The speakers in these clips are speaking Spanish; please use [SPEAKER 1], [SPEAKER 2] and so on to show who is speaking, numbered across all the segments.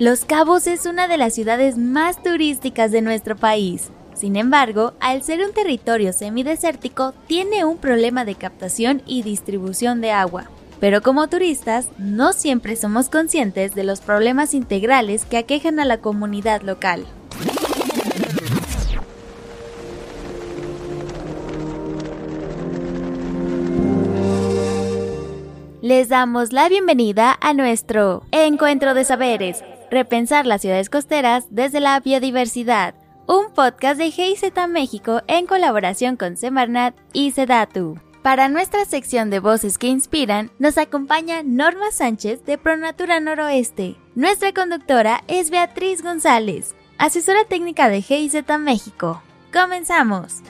[SPEAKER 1] Los Cabos es una de las ciudades más turísticas de nuestro país. Sin embargo, al ser un territorio semidesértico, tiene un problema de captación y distribución de agua. Pero como turistas, no siempre somos conscientes de los problemas integrales que aquejan a la comunidad local. Les damos la bienvenida a nuestro Encuentro de Saberes, repensar las ciudades costeras desde la biodiversidad, un podcast de GIZ México en colaboración con Semarnat y Sedatu. Para nuestra sección de voces que inspiran, nos acompaña Norma Sánchez de Pronatura Noroeste. Nuestra conductora es Beatriz González, asesora técnica de GIZ México. ¡Comenzamos!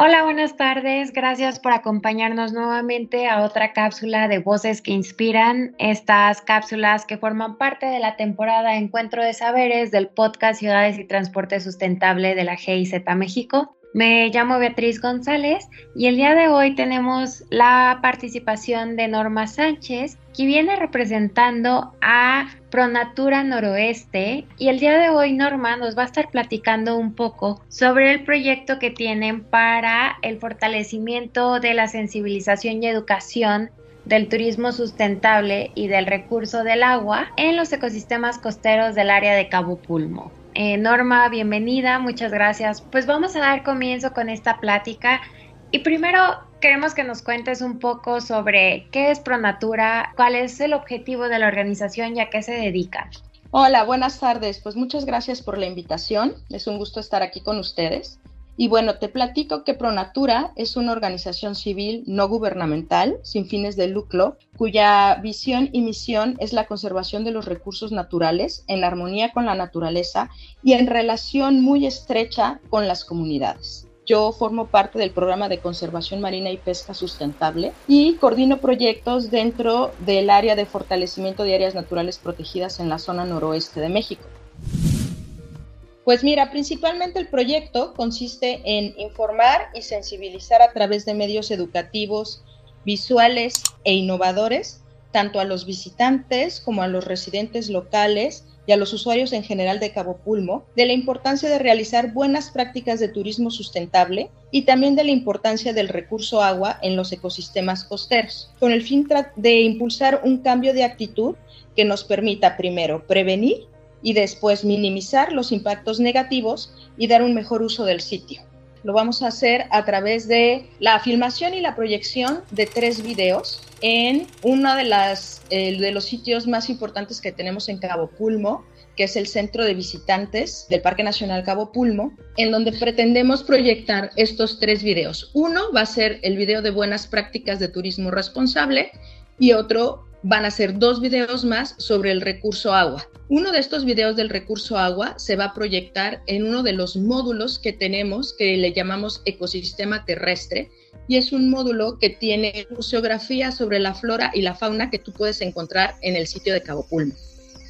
[SPEAKER 2] Hola, buenas tardes. Gracias por acompañarnos nuevamente a otra cápsula de Voces que Inspiran. Estas cápsulas que forman parte de la temporada Encuentro de Saberes del podcast Ciudades y Transporte Sustentable de la GIZ México. Me llamo Beatriz González y el día de hoy tenemos la participación de Norma Sánchez, que viene representando a Pronatura Noroeste. Y el día de hoy Norma nos va a estar platicando un poco sobre el proyecto que tienen para el fortalecimiento de la sensibilización y educación del turismo sustentable y del recurso del agua en los ecosistemas costeros del área de Cabo Pulmo. Eh, Norma, bienvenida, muchas gracias. Pues vamos a dar comienzo con esta plática. Y primero queremos que nos cuentes un poco sobre qué es Pronatura, cuál es el objetivo de la organización y a qué se dedica.
[SPEAKER 3] Hola, buenas tardes. Pues muchas gracias por la invitación. Es un gusto estar aquí con ustedes. Y bueno, te platico que Pronatura es una organización civil no gubernamental, sin fines de lucro, cuya visión y misión es la conservación de los recursos naturales en armonía con la naturaleza y en relación muy estrecha con las comunidades. Yo formo parte del programa de conservación marina y pesca sustentable y coordino proyectos dentro del área de fortalecimiento de áreas naturales protegidas en la zona noroeste de México. Pues mira, principalmente el proyecto consiste en informar y sensibilizar a través de medios educativos, visuales e innovadores, tanto a los visitantes como a los residentes locales y a los usuarios en general de Cabo Pulmo, de la importancia de realizar buenas prácticas de turismo sustentable y también de la importancia del recurso agua en los ecosistemas costeros, con el fin de impulsar un cambio de actitud que nos permita primero prevenir y después minimizar los impactos negativos y dar un mejor uso del sitio. Lo vamos a hacer a través de la filmación y la proyección de tres videos en uno eh, de los sitios más importantes que tenemos en Cabo Pulmo, que es el centro de visitantes del Parque Nacional Cabo Pulmo, en donde pretendemos proyectar estos tres videos. Uno va a ser el video de buenas prácticas de turismo responsable y otro van a ser dos videos más sobre el recurso agua. Uno de estos videos del recurso agua se va a proyectar en uno de los módulos que tenemos que le llamamos ecosistema terrestre y es un módulo que tiene museografía sobre la flora y la fauna que tú puedes encontrar en el sitio de Cabo Pulmo.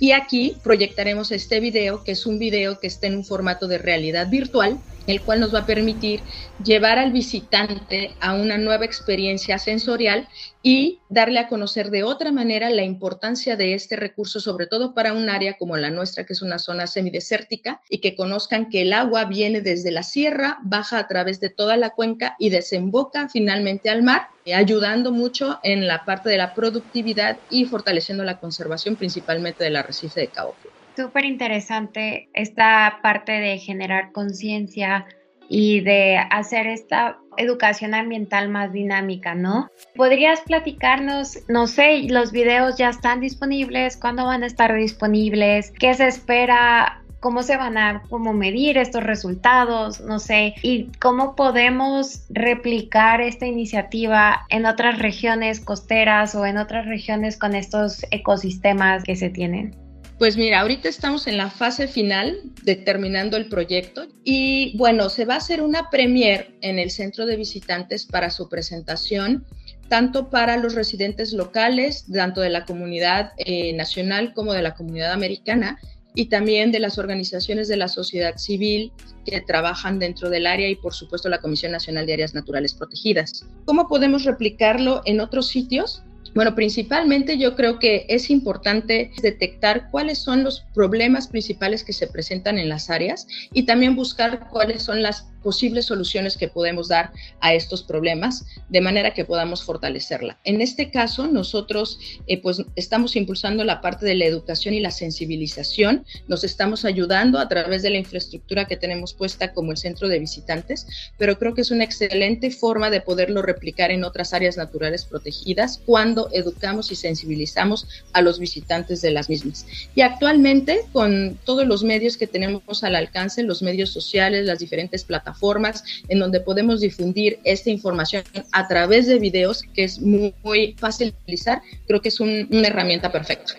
[SPEAKER 3] Y aquí proyectaremos este video, que es un video que está en un formato de realidad virtual, el cual nos va a permitir llevar al visitante a una nueva experiencia sensorial y darle a conocer de otra manera la importancia de este recurso, sobre todo para un área como la nuestra, que es una zona semidesértica, y que conozcan que el agua viene desde la sierra, baja a través de toda la cuenca y desemboca finalmente al mar, ayudando mucho en la parte de la productividad y fortaleciendo la conservación principalmente del arrecife de Cabo
[SPEAKER 2] Súper interesante esta parte de generar conciencia y de hacer esta educación ambiental más dinámica, ¿no? ¿Podrías platicarnos, no sé, los videos ya están disponibles, cuándo van a estar disponibles, qué se espera, cómo se van a cómo medir estos resultados, no sé, y cómo podemos replicar esta iniciativa en otras regiones costeras o en otras regiones con estos ecosistemas que se tienen?
[SPEAKER 3] Pues mira, ahorita estamos en la fase final determinando el proyecto y bueno, se va a hacer una premier en el centro de visitantes para su presentación, tanto para los residentes locales, tanto de la comunidad eh, nacional como de la comunidad americana, y también de las organizaciones de la sociedad civil que trabajan dentro del área y por supuesto la Comisión Nacional de Áreas Naturales Protegidas. ¿Cómo podemos replicarlo en otros sitios? Bueno, principalmente yo creo que es importante detectar cuáles son los problemas principales que se presentan en las áreas y también buscar cuáles son las posibles soluciones que podemos dar a estos problemas de manera que podamos fortalecerla. En este caso, nosotros eh, pues estamos impulsando la parte de la educación y la sensibilización, nos estamos ayudando a través de la infraestructura que tenemos puesta como el centro de visitantes, pero creo que es una excelente forma de poderlo replicar en otras áreas naturales protegidas cuando educamos y sensibilizamos a los visitantes de las mismas. Y actualmente, con todos los medios que tenemos al alcance, los medios sociales, las diferentes plataformas, plataformas en donde podemos difundir esta información a través de videos, que es muy, fácil de utilizar, creo que es una herramienta perfecta.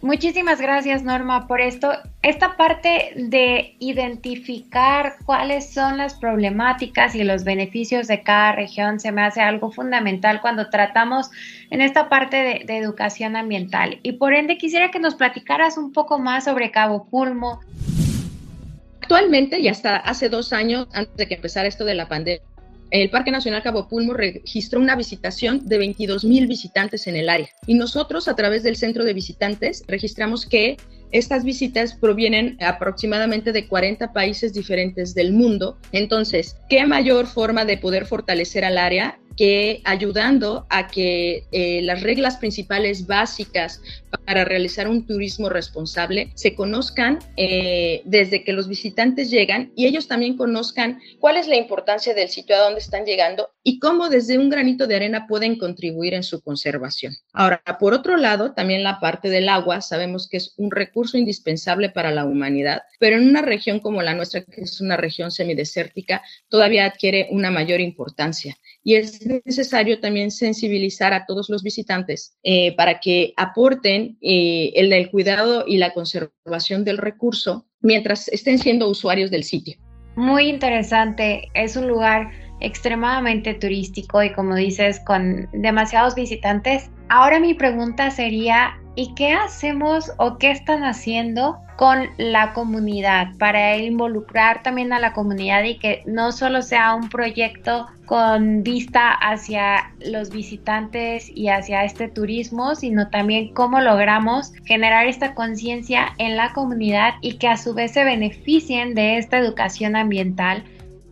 [SPEAKER 2] Muchísimas gracias Norma por esto. Esta parte de identificar cuáles son las problemáticas y los beneficios de cada región se me hace algo fundamental cuando tratamos en esta parte de, de educación ambiental. Y por ende quisiera que nos platicaras un poco más sobre Cabo Pulmo.
[SPEAKER 3] Actualmente, y hasta hace dos años, antes de que empezara esto de la pandemia, el Parque Nacional Cabo Pulmo registró una visitación de 22 mil visitantes en el área. Y nosotros, a través del centro de visitantes, registramos que estas visitas provienen aproximadamente de 40 países diferentes del mundo. Entonces, ¿qué mayor forma de poder fortalecer al área que ayudando a que eh, las reglas principales básicas para realizar un turismo responsable se conozcan eh, desde que los visitantes llegan y ellos también conozcan cuál es la importancia del sitio a donde están llegando y cómo desde un granito de arena pueden contribuir en su conservación. Ahora, por otro lado, también la parte del agua, sabemos que es un recurso indispensable para la humanidad, pero en una región como la nuestra, que es una región semidesértica, todavía adquiere una mayor importancia y es necesario también sensibilizar a todos los visitantes eh, para que aporten eh, el, el cuidado y la conservación del recurso mientras estén siendo usuarios del sitio.
[SPEAKER 2] Muy interesante, es un lugar extremadamente turístico y como dices, con demasiados visitantes. Ahora mi pregunta sería, ¿y qué hacemos o qué están haciendo con la comunidad para involucrar también a la comunidad y que no solo sea un proyecto con vista hacia los visitantes y hacia este turismo, sino también cómo logramos generar esta conciencia en la comunidad y que a su vez se beneficien de esta educación ambiental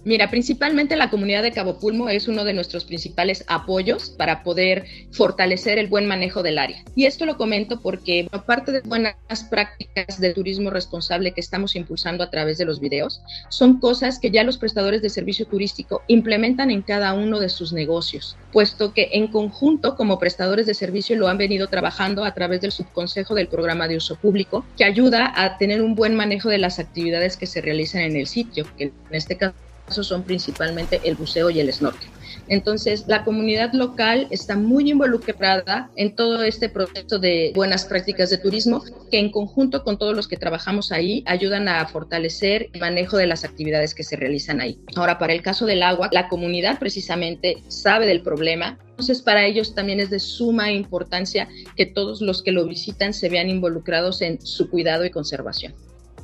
[SPEAKER 3] Mira, principalmente la comunidad de Cabo Pulmo es uno de nuestros principales apoyos para poder fortalecer el buen manejo del área. Y esto lo comento porque, aparte de buenas prácticas de turismo responsable que estamos impulsando a través de los videos, son cosas que ya los prestadores de servicio turístico implementan en cada uno de sus negocios, puesto que en conjunto, como prestadores de servicio, lo han venido trabajando a través del subconsejo del programa de uso público, que ayuda a tener un buen manejo de las actividades que se realizan en el sitio, que en este caso son principalmente el buceo y el snorkel. Entonces, la comunidad local está muy involucrada en todo este proceso de buenas prácticas de turismo, que en conjunto con todos los que trabajamos ahí ayudan a fortalecer el manejo de las actividades que se realizan ahí. Ahora, para el caso del agua, la comunidad precisamente sabe del problema, entonces, para ellos también es de suma importancia que todos los que lo visitan se vean involucrados en su cuidado y conservación.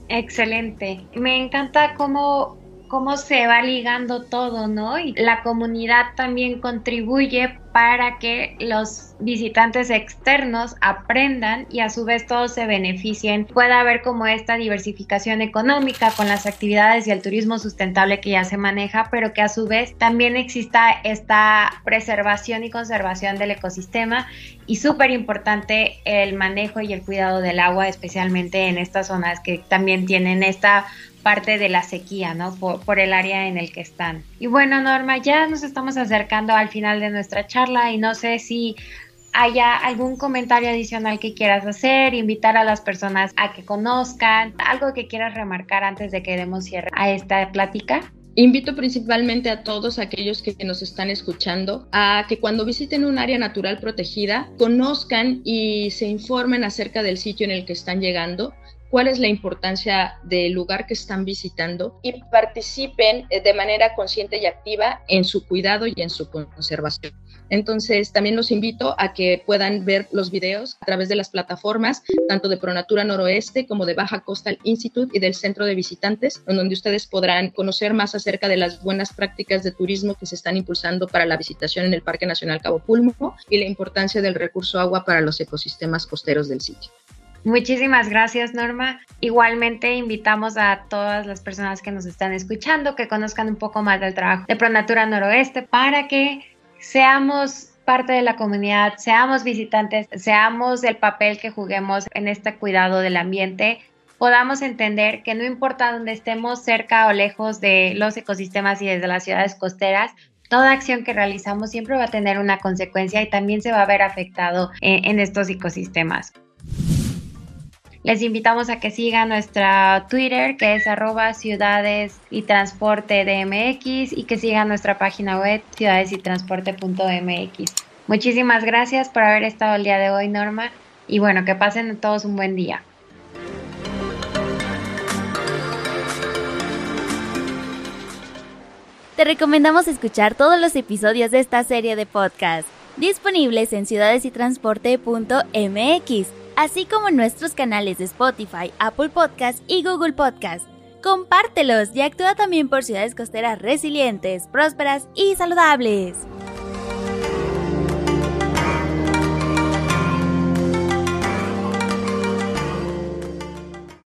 [SPEAKER 2] Excelente. Me encanta cómo cómo se va ligando todo, ¿no? Y la comunidad también contribuye para que los visitantes externos aprendan y a su vez todos se beneficien. Pueda haber como esta diversificación económica con las actividades y el turismo sustentable que ya se maneja, pero que a su vez también exista esta preservación y conservación del ecosistema y súper importante el manejo y el cuidado del agua, especialmente en estas zonas que también tienen esta parte de la sequía, ¿no? Por, el área en el que están. Y bueno, Norma, ya nos estamos acercando al final de nuestra charla y no sé si haya algún comentario adicional que quieras hacer, invitar a las personas a que conozcan, algo que quieras remarcar antes de que demos cierre a esta plática.
[SPEAKER 3] Invito principalmente a todos aquellos que nos están escuchando a que cuando visiten un área natural protegida conozcan y se informen acerca del sitio en el que están llegando cuál es la importancia del lugar que están visitando y participen eh, de manera consciente y activa en su cuidado y en su conservación. Entonces, también los invito a que puedan ver los videos a través de las plataformas, tanto de Pronatura Noroeste como de Baja Coastal Institute y del Centro de Visitantes, en donde ustedes podrán conocer más acerca de las buenas prácticas de turismo que se están impulsando para la visitación en el Parque Nacional Cabo Pulmo y la importancia del recurso agua para los ecosistemas costeros del sitio.
[SPEAKER 2] Muchísimas gracias, Norma. Igualmente invitamos a todas las personas que nos están escuchando que conozcan un poco más del trabajo de Pronatura Noroeste para que seamos parte de la comunidad, seamos visitantes, seamos el papel que juguemos en este cuidado del ambiente, podamos entender que no importa dónde estemos, cerca o lejos de los ecosistemas y desde las ciudades costeras, toda acción que realizamos siempre va a tener una consecuencia y también se va a ver afectado en, en estos ecosistemas. Les invitamos a que sigan nuestra Twitter, que es arroba ciudades y transporte DMX, y que sigan nuestra página web ciudadesytransporte.mx. Muchísimas gracias por haber estado el día de hoy, Norma, y bueno, que pasen todos un buen día.
[SPEAKER 1] Te recomendamos escuchar todos los episodios de esta serie de podcast, disponibles en ciudadesytransporte.mx así como en nuestros canales de Spotify, Apple Podcast y Google Podcast. Compártelos y actúa también por ciudades costeras resilientes, prósperas y saludables.